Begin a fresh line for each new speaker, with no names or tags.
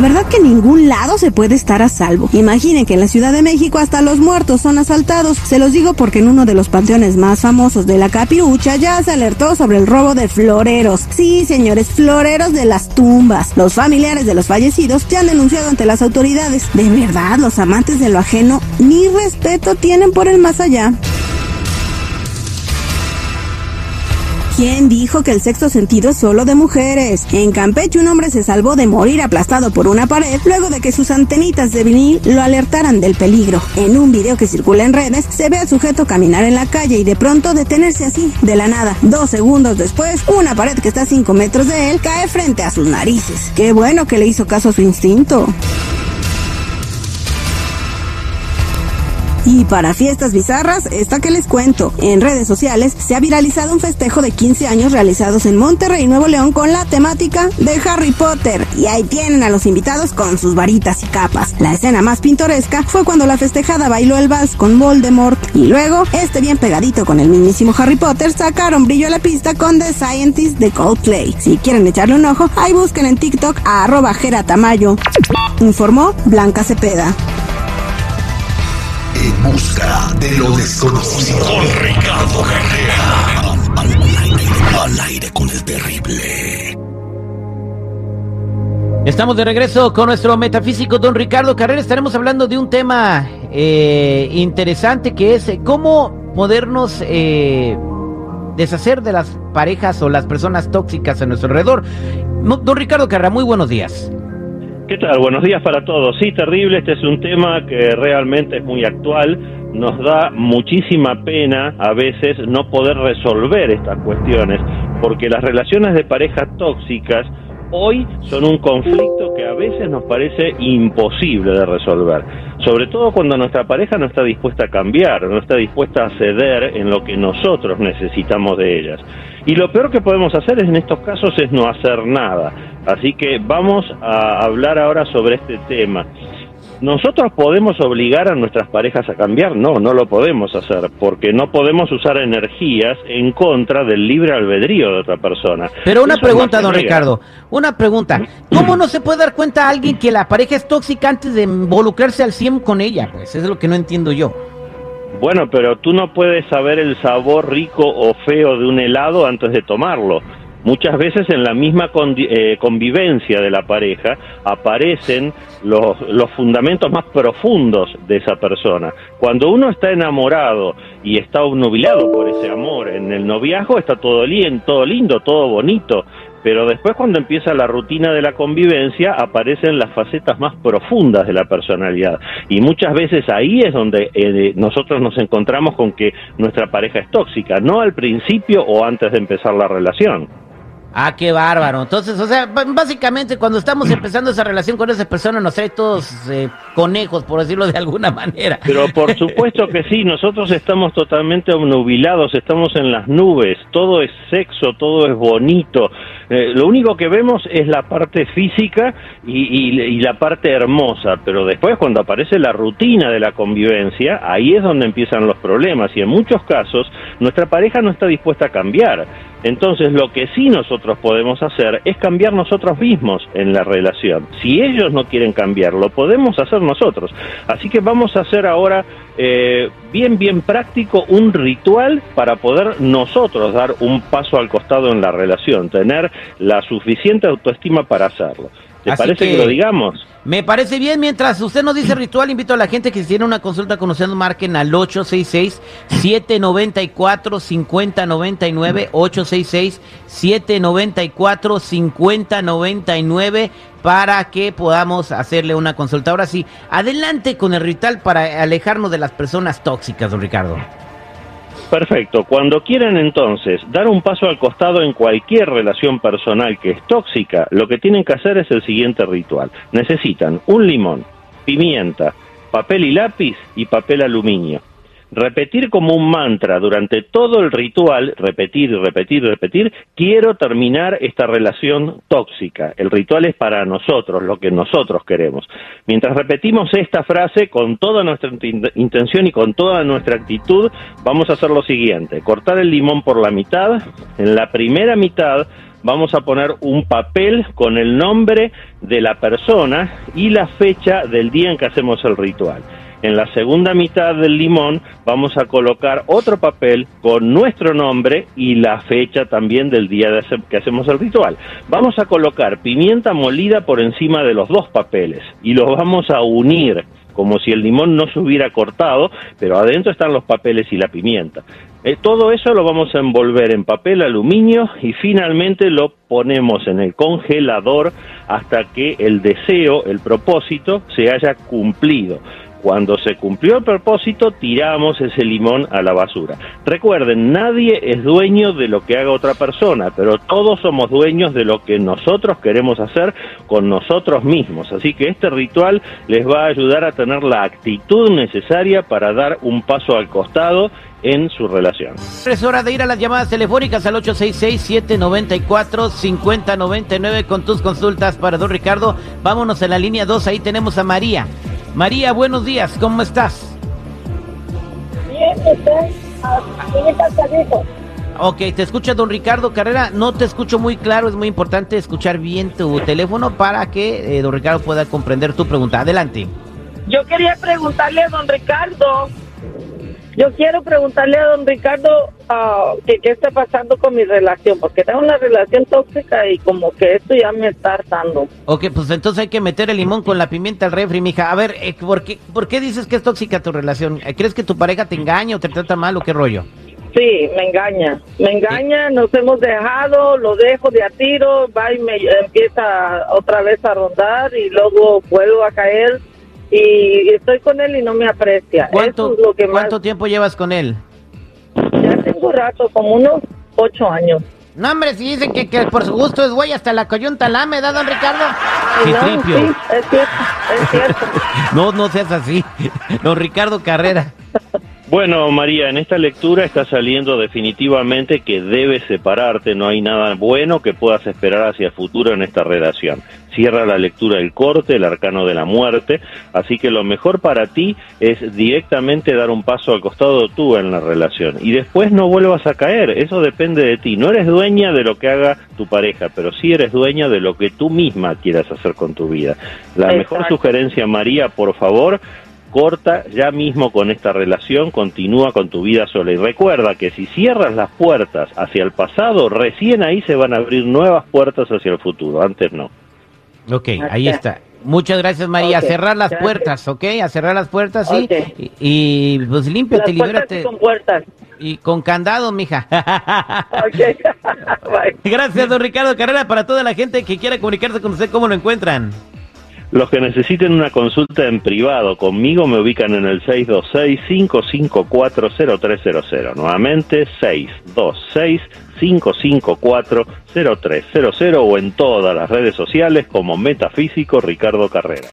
verdad que ningún lado se puede estar a salvo. Imaginen que en la Ciudad de México hasta los muertos son asaltados. Se los digo porque en uno de los panteones más famosos de la capirucha ya se alertó sobre el robo de floreros. Sí, señores, floreros de las tumbas. Los familiares de los fallecidos ya han denunciado ante las autoridades. De verdad, los amantes de lo ajeno ni respeto tienen por el más allá. ¿Quién dijo que el sexto sentido es solo de mujeres? En Campeche un hombre se salvó de morir aplastado por una pared luego de que sus antenitas de vinil lo alertaran del peligro. En un video que circula en redes se ve al sujeto caminar en la calle y de pronto detenerse así, de la nada. Dos segundos después, una pared que está a cinco metros de él cae frente a sus narices. Qué bueno que le hizo caso a su instinto. Y para fiestas bizarras, esta que les cuento. En redes sociales se ha viralizado un festejo de 15 años realizados en Monterrey, Nuevo León, con la temática de Harry Potter. Y ahí tienen a los invitados con sus varitas y capas. La escena más pintoresca fue cuando la festejada bailó el vals con Voldemort. Y luego, este bien pegadito con el mismísimo Harry Potter, sacaron brillo a la pista con The Scientist de Coldplay. Si quieren echarle un ojo, ahí busquen en TikTok a arroba Tamayo. Informó Blanca Cepeda.
En busca de lo desconocido. Con Ricardo Carrera. Al, aire, con el terrible.
Estamos de regreso con nuestro metafísico don Ricardo Carrera. Estaremos hablando de un tema eh, interesante que es eh, cómo podernos eh, deshacer de las parejas o las personas tóxicas a nuestro alrededor. Don Ricardo Carrera, muy buenos días.
¿Qué tal? Buenos días para todos. Sí, terrible, este es un tema que realmente es muy actual. Nos da muchísima pena a veces no poder resolver estas cuestiones, porque las relaciones de pareja tóxicas hoy son un conflicto que a veces nos parece imposible de resolver, sobre todo cuando nuestra pareja no está dispuesta a cambiar, no está dispuesta a ceder en lo que nosotros necesitamos de ellas. Y lo peor que podemos hacer en estos casos es no hacer nada. Así que vamos a hablar ahora sobre este tema. ¿Nosotros podemos obligar a nuestras parejas a cambiar? No, no lo podemos hacer, porque no podemos usar energías en contra del libre albedrío de otra persona.
Pero una pregunta, don Ricardo, una pregunta. ¿Cómo no se puede dar cuenta a alguien que la pareja es tóxica antes de involucrarse al 100 con ella? Pues eso es lo que no entiendo yo.
Bueno, pero tú no puedes saber el sabor rico o feo de un helado antes de tomarlo. Muchas veces en la misma eh, convivencia de la pareja aparecen los, los, fundamentos más profundos de esa persona. Cuando uno está enamorado y está obnubilado por ese amor en el noviazgo, está todo, todo lindo, todo bonito, pero después cuando empieza la rutina de la convivencia aparecen las facetas más profundas de la personalidad y muchas veces ahí es donde eh, nosotros nos encontramos con que nuestra pareja es tóxica, no al principio o antes de empezar la relación.
Ah, qué bárbaro. Entonces, o sea, básicamente cuando estamos empezando esa relación con esa persona nos trae todos eh, conejos, por decirlo de alguna manera.
Pero por supuesto que sí, nosotros estamos totalmente obnubilados, estamos en las nubes, todo es sexo, todo es bonito. Eh, lo único que vemos es la parte física y, y la parte hermosa, pero después cuando aparece la rutina de la convivencia, ahí es donde empiezan los problemas y en muchos casos nuestra pareja no está dispuesta a cambiar. Entonces, lo que sí nosotros podemos hacer es cambiar nosotros mismos en la relación. Si ellos no quieren cambiar, lo podemos hacer nosotros. Así que vamos a hacer ahora eh, bien, bien práctico un ritual para poder nosotros dar un paso al costado en la relación, tener la suficiente autoestima para hacerlo. ¿Te parece que, lo digamos?
Me parece bien. Mientras usted nos dice ritual, invito a la gente que si tiene una consulta con usted, marquen al 866-794-5099. 866-794-5099 para que podamos hacerle una consulta. Ahora sí, adelante con el ritual para alejarnos de las personas tóxicas, don Ricardo.
Perfecto. Cuando quieren entonces dar un paso al costado en cualquier relación personal que es tóxica, lo que tienen que hacer es el siguiente ritual. Necesitan un limón, pimienta, papel y lápiz y papel aluminio repetir como un mantra durante todo el ritual, repetir, repetir, repetir, quiero terminar esta relación tóxica. El ritual es para nosotros, lo que nosotros queremos. Mientras repetimos esta frase con toda nuestra intención y con toda nuestra actitud, vamos a hacer lo siguiente, cortar el limón por la mitad, en la primera mitad vamos a poner un papel con el nombre de la persona y la fecha del día en que hacemos el ritual. En la segunda mitad del limón vamos a colocar otro papel con nuestro nombre y la fecha también del día de que hacemos el ritual. Vamos a colocar pimienta molida por encima de los dos papeles y los vamos a unir como si el limón no se hubiera cortado, pero adentro están los papeles y la pimienta. Eh, todo eso lo vamos a envolver en papel aluminio y finalmente lo ponemos en el congelador hasta que el deseo, el propósito, se haya cumplido. Cuando se cumplió el propósito, tiramos ese limón a la basura. Recuerden, nadie es dueño de lo que haga otra persona, pero todos somos dueños de lo que nosotros queremos hacer con nosotros mismos. Así que este ritual les va a ayudar a tener la actitud necesaria para dar un paso al costado en su relación.
Es hora de ir a las llamadas telefónicas al 866-794-5099 con tus consultas para don Ricardo. Vámonos a la línea 2, ahí tenemos a María. María, buenos días, ¿cómo estás?
Bien, usted,
Ok, te escucha don Ricardo Carrera, no te escucho muy claro, es muy importante escuchar bien tu teléfono para que eh, don Ricardo pueda comprender tu pregunta. Adelante.
Yo quería preguntarle a don Ricardo yo quiero preguntarle a don Ricardo uh, qué está pasando con mi relación, porque tengo una relación tóxica y como que esto ya me está hartando.
Ok, pues entonces hay que meter el limón con la pimienta al refri, mija. A ver, eh, ¿por, qué, ¿por qué dices que es tóxica tu relación? Eh, ¿Crees que tu pareja te engaña o te trata mal o qué rollo?
Sí, me engaña. Me engaña, nos hemos dejado, lo dejo de a tiro, va y me empieza otra vez a rondar y luego vuelvo a caer y estoy con él y no me aprecia.
¿Cuánto, ¿cuánto tiempo llevas con él?
Ya tengo rato, como unos ocho años.
No, hombre, si dicen que, que por su gusto es güey hasta la coyunta lame, ¿da, don Ricardo?
Sí, sí, es cierto, es cierto.
no, no seas así. Don Ricardo Carrera.
Bueno, María, en esta lectura está saliendo definitivamente que debes separarte, no hay nada bueno que puedas esperar hacia el futuro en esta relación. Cierra la lectura del corte, el arcano de la muerte, así que lo mejor para ti es directamente dar un paso al costado tú en la relación y después no vuelvas a caer, eso depende de ti. No eres dueña de lo que haga tu pareja, pero sí eres dueña de lo que tú misma quieras hacer con tu vida. La mejor sugerencia, María, por favor, corta ya mismo con esta relación, continúa con tu vida sola y recuerda que si cierras las puertas hacia el pasado, recién ahí se van a abrir nuevas puertas hacia el futuro, antes no.
Ok, ahí está. Muchas gracias María, a cerrar las puertas, ¿ok? A cerrar las puertas, sí. Y, pues límpiate, libérate.
con puertas.
Y con candado, mija. Gracias, don Ricardo Carrera. Para toda la gente que quiera comunicarse con usted, ¿cómo lo encuentran?
Los que necesiten una consulta en privado conmigo me ubican en el 626-554-0300. Nuevamente, 626-554-0300 o en todas las redes sociales como Metafísico Ricardo Carrera.